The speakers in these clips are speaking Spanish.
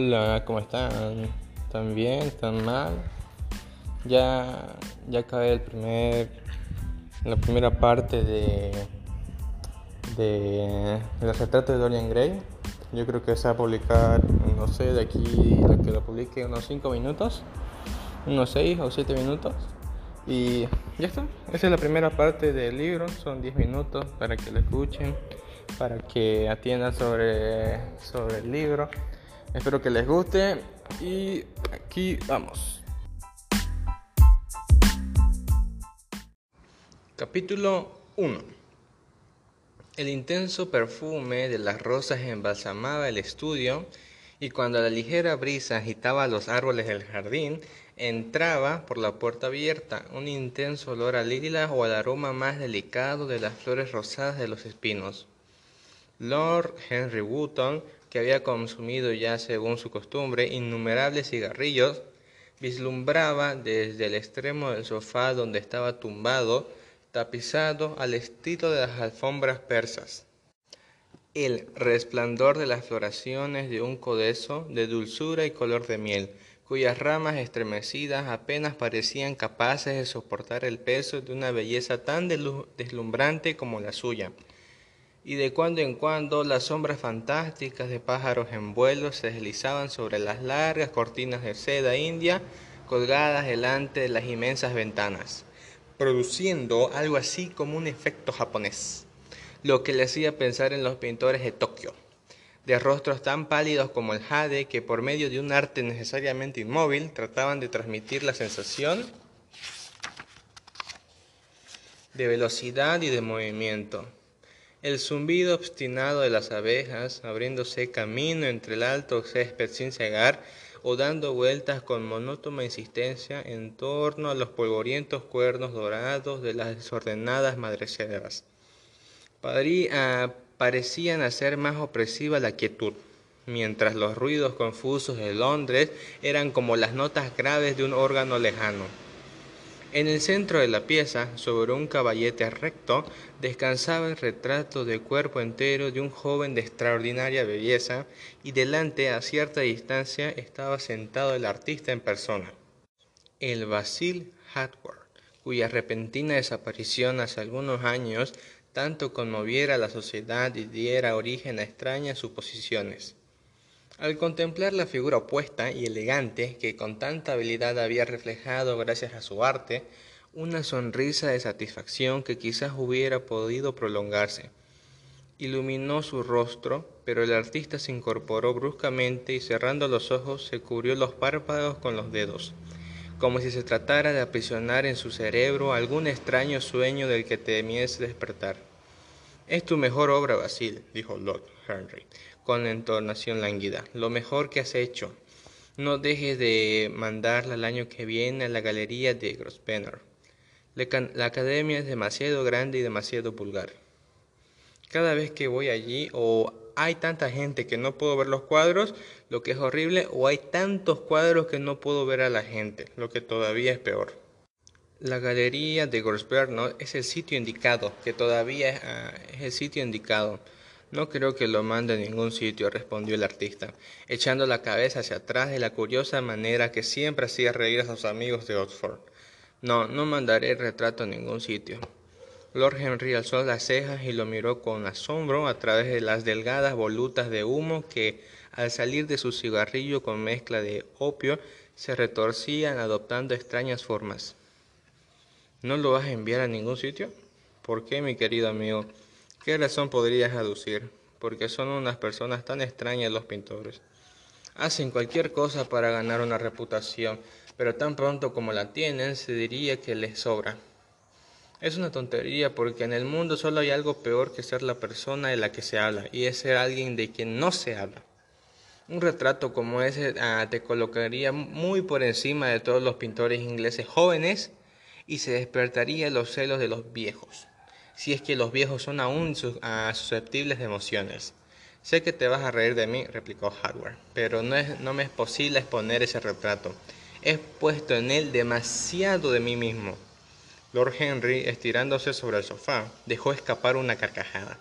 Hola, ¿cómo están? ¿Están bien? ¿Están mal? Ya, ya acabé el primer, la primera parte de, de, los retratos de Dorian Gray. Yo creo que se va a publicar, no sé, de aquí lo que lo publique unos 5 minutos, unos 6 o 7 minutos. Y ya está, esa es la primera parte del libro, son 10 minutos para que lo escuchen, para que atiendan sobre, sobre el libro. Espero que les guste y aquí vamos. Capítulo 1 El intenso perfume de las rosas embalsamaba el estudio y cuando la ligera brisa agitaba los árboles del jardín, entraba por la puerta abierta un intenso olor a lilas o al aroma más delicado de las flores rosadas de los espinos. Lord Henry Wotton que había consumido ya según su costumbre innumerables cigarrillos, vislumbraba desde el extremo del sofá donde estaba tumbado, tapizado al estilo de las alfombras persas. El resplandor de las floraciones de un codezo de dulzura y color de miel, cuyas ramas estremecidas apenas parecían capaces de soportar el peso de una belleza tan deslumbrante como la suya y de cuando en cuando las sombras fantásticas de pájaros en vuelo se deslizaban sobre las largas cortinas de seda india colgadas delante de las inmensas ventanas, produciendo algo así como un efecto japonés, lo que le hacía pensar en los pintores de Tokio, de rostros tan pálidos como el jade que por medio de un arte necesariamente inmóvil trataban de transmitir la sensación de velocidad y de movimiento el zumbido obstinado de las abejas, abriéndose camino entre el alto césped sin cegar, o dando vueltas con monótona insistencia en torno a los polvorientos cuernos dorados de las desordenadas madreceras. Ah, parecían hacer más opresiva la quietud, mientras los ruidos confusos de Londres eran como las notas graves de un órgano lejano. En el centro de la pieza, sobre un caballete recto, descansaba el retrato de cuerpo entero de un joven de extraordinaria belleza, y delante, a cierta distancia, estaba sentado el artista en persona, el Basil Hardward, cuya repentina desaparición hace algunos años tanto conmoviera a la sociedad y diera origen a extrañas suposiciones. Al contemplar la figura opuesta y elegante que con tanta habilidad había reflejado gracias a su arte, una sonrisa de satisfacción que quizás hubiera podido prolongarse. Iluminó su rostro, pero el artista se incorporó bruscamente y cerrando los ojos se cubrió los párpados con los dedos, como si se tratara de aprisionar en su cerebro algún extraño sueño del que temiese despertar. Es tu mejor obra, Basil, dijo Lord Henry, con entonación lánguida. Lo mejor que has hecho. No dejes de mandarla el año que viene a la galería de Grosvenor. La academia es demasiado grande y demasiado vulgar. Cada vez que voy allí, o hay tanta gente que no puedo ver los cuadros, lo que es horrible, o hay tantos cuadros que no puedo ver a la gente, lo que todavía es peor. La galería de Grosvenor es el sitio indicado, que todavía ah, es el sitio indicado. No creo que lo mande a ningún sitio, respondió el artista, echando la cabeza hacia atrás de la curiosa manera que siempre hacía reír a sus amigos de Oxford. No, no mandaré el retrato a ningún sitio. Lord Henry alzó las cejas y lo miró con asombro a través de las delgadas volutas de humo que, al salir de su cigarrillo con mezcla de opio, se retorcían adoptando extrañas formas. ¿No lo vas a enviar a ningún sitio? ¿Por qué, mi querido amigo? ¿Qué razón podrías aducir? Porque son unas personas tan extrañas los pintores. Hacen cualquier cosa para ganar una reputación, pero tan pronto como la tienen se diría que les sobra. Es una tontería porque en el mundo solo hay algo peor que ser la persona de la que se habla, y es ser alguien de quien no se habla. Un retrato como ese ah, te colocaría muy por encima de todos los pintores ingleses jóvenes y se despertaría los celos de los viejos, si es que los viejos son aún susceptibles de emociones. Sé que te vas a reír de mí, replicó Hardware, pero no, es, no me es posible exponer ese retrato. He puesto en él demasiado de mí mismo. Lord Henry, estirándose sobre el sofá, dejó escapar una carcajada.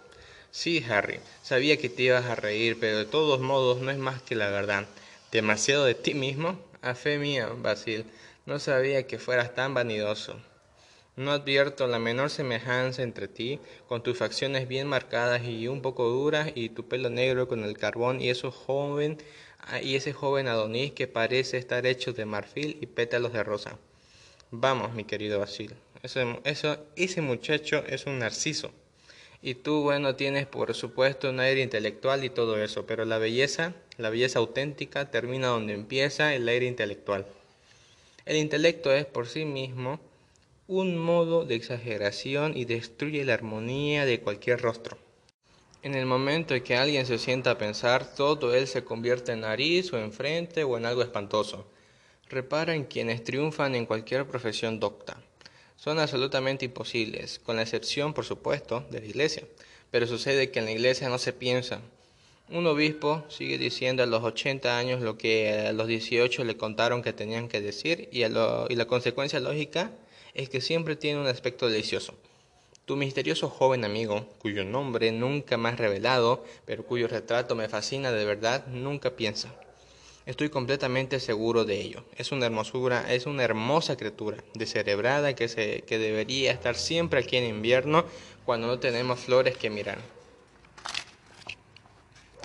Sí, Harry, sabía que te ibas a reír, pero de todos modos no es más que la verdad. ¿Demasiado de ti mismo? A fe mía, Basil, no sabía que fueras tan vanidoso. No advierto la menor semejanza entre ti, con tus facciones bien marcadas y un poco duras, y tu pelo negro con el carbón, y eso joven, ah, y ese joven Adonis que parece estar hecho de marfil y pétalos de rosa. Vamos, mi querido Basil, eso, eso, ese muchacho es un narciso. Y tú, bueno, tienes por supuesto un aire intelectual y todo eso, pero la belleza, la belleza auténtica, termina donde empieza el aire intelectual. El intelecto es por sí mismo un modo de exageración y destruye la armonía de cualquier rostro. En el momento en que alguien se sienta a pensar, todo él se convierte en nariz o en frente o en algo espantoso. Repara en quienes triunfan en cualquier profesión docta. Son absolutamente imposibles, con la excepción, por supuesto, de la iglesia. Pero sucede que en la iglesia no se piensa. Un obispo sigue diciendo a los 80 años lo que a los 18 le contaron que tenían que decir y, y la consecuencia lógica es que siempre tiene un aspecto delicioso. Tu misterioso joven amigo, cuyo nombre nunca más revelado, pero cuyo retrato me fascina de verdad, nunca piensa. Estoy completamente seguro de ello. Es una hermosura, es una hermosa criatura, descerebrada que, se, que debería estar siempre aquí en invierno cuando no tenemos flores que mirar.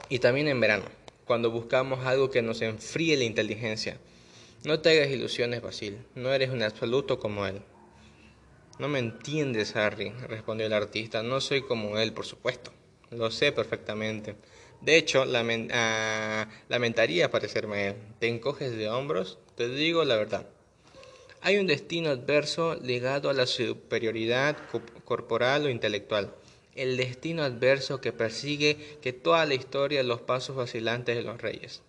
Y también en verano, cuando buscamos algo que nos enfríe la inteligencia. No te hagas ilusiones, Basil, no eres un absoluto como él. No me entiendes, Harry, respondió el artista. No soy como él, por supuesto. Lo sé perfectamente. De hecho, ah, lamentaría parecerme a él. ¿Te encoges de hombros? Te digo la verdad. Hay un destino adverso ligado a la superioridad corporal o intelectual. El destino adverso que persigue que toda la historia los pasos vacilantes de los reyes.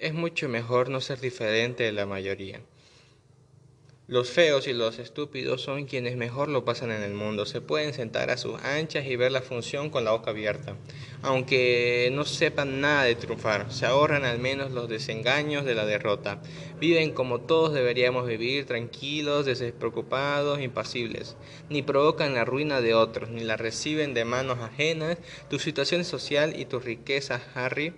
Es mucho mejor no ser diferente de la mayoría. Los feos y los estúpidos son quienes mejor lo pasan en el mundo. Se pueden sentar a sus anchas y ver la función con la boca abierta. Aunque no sepan nada de triunfar, se ahorran al menos los desengaños de la derrota. Viven como todos deberíamos vivir, tranquilos, despreocupados, impasibles. Ni provocan la ruina de otros, ni la reciben de manos ajenas. Tu situación social y tu riqueza, Harry,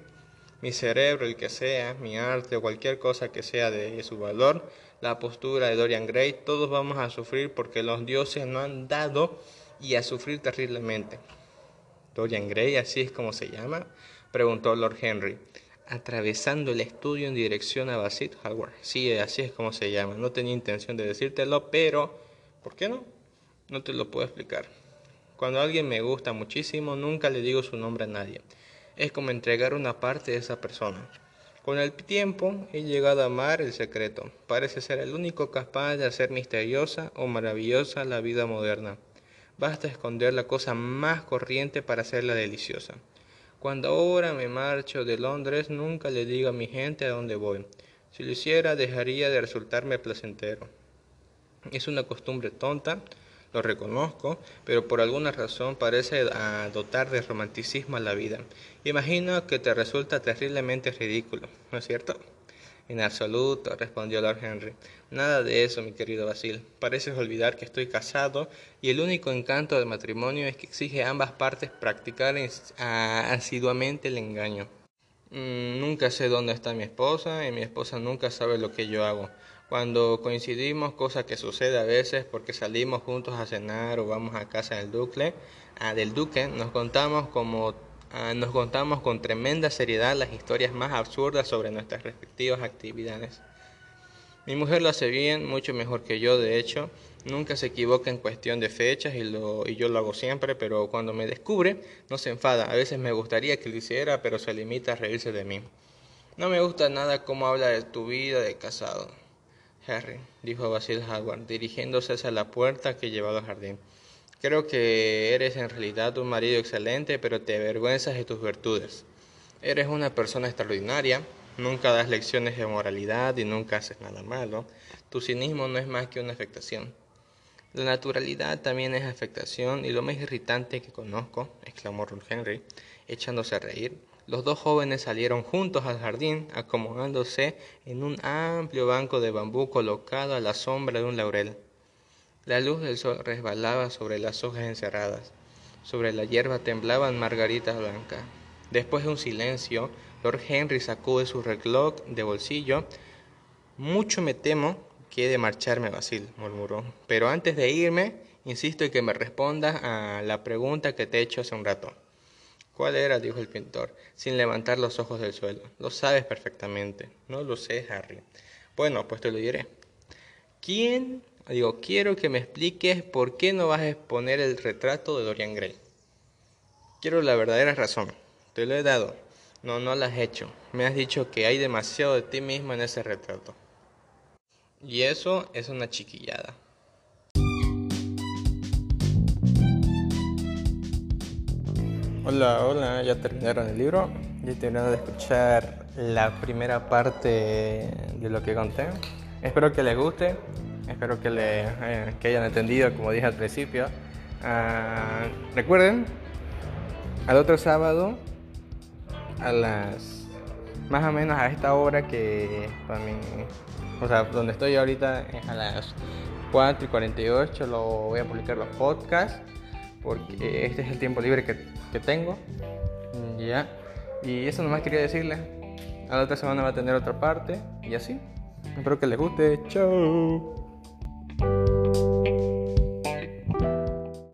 mi cerebro, el que sea, mi arte o cualquier cosa que sea de su valor, la postura de Dorian Gray, todos vamos a sufrir porque los dioses no han dado y a sufrir terriblemente. Dorian Gray, así es como se llama, preguntó Lord Henry, atravesando el estudio en dirección a Basit Howard. Sí, así es como se llama. No tenía intención de decírtelo, pero ¿por qué no? No te lo puedo explicar. Cuando alguien me gusta muchísimo, nunca le digo su nombre a nadie. Es como entregar una parte de esa persona. Con el tiempo he llegado a amar el secreto. Parece ser el único capaz de hacer misteriosa o maravillosa la vida moderna. Basta esconder la cosa más corriente para hacerla deliciosa. Cuando ahora me marcho de Londres, nunca le digo a mi gente a dónde voy. Si lo hiciera, dejaría de resultarme placentero. Es una costumbre tonta, lo reconozco, pero por alguna razón parece dotar de romanticismo a la vida. Imagino que te resulta terriblemente ridículo, ¿no es cierto? En absoluto, respondió Lord Henry. Nada de eso, mi querido Basil. Pareces olvidar que estoy casado y el único encanto del matrimonio es que exige a ambas partes practicar asiduamente el engaño. Mm, nunca sé dónde está mi esposa y mi esposa nunca sabe lo que yo hago. Cuando coincidimos, cosa que sucede a veces porque salimos juntos a cenar o vamos a casa del duque, ah, del duque nos contamos como ah, nos contamos con tremenda seriedad las historias más absurdas sobre nuestras respectivas actividades. Mi mujer lo hace bien, mucho mejor que yo, de hecho, nunca se equivoca en cuestión de fechas y, lo, y yo lo hago siempre, pero cuando me descubre no se enfada. A veces me gustaría que lo hiciera, pero se limita a reírse de mí. No me gusta nada cómo habla de tu vida de casado. Harry, dijo Basil Howard, dirigiéndose hacia la puerta que llevaba al jardín. Creo que eres en realidad un marido excelente, pero te avergüenzas de tus virtudes. Eres una persona extraordinaria, nunca das lecciones de moralidad y nunca haces nada malo. Tu cinismo no es más que una afectación. La naturalidad también es afectación y lo más irritante que conozco, exclamó Ron Henry, echándose a reír, los dos jóvenes salieron juntos al jardín, acomodándose en un amplio banco de bambú colocado a la sombra de un laurel. La luz del sol resbalaba sobre las hojas encerradas. Sobre la hierba temblaban margaritas blancas. Después de un silencio, Lord Henry sacude su reloj de bolsillo. Mucho me temo que he de marcharme, Basil, murmuró. Pero antes de irme, insisto en que me respondas a la pregunta que te he hecho hace un rato. ¿Cuál era? dijo el pintor, sin levantar los ojos del suelo. Lo sabes perfectamente. No lo sé, Harry. Bueno, pues te lo diré. ¿Quién? Digo, quiero que me expliques por qué no vas a exponer el retrato de Dorian Gray. Quiero la verdadera razón. Te lo he dado. No, no lo has hecho. Me has dicho que hay demasiado de ti mismo en ese retrato. Y eso es una chiquillada. Hola, hola, ya terminaron el libro. Ya terminaron de escuchar la primera parte de lo que conté. Espero que les guste, espero que, le, eh, que hayan entendido, como dije al principio. Ah, recuerden, al otro sábado, a las más o menos a esta hora que para mí, o sea, donde estoy ahorita es a las 4 y 48, lo voy a publicar los podcasts porque este es el tiempo libre que, tengo. Ya. Y eso nomás quería decirles. A la otra semana va a tener otra parte y así. Espero que les guste. Chao.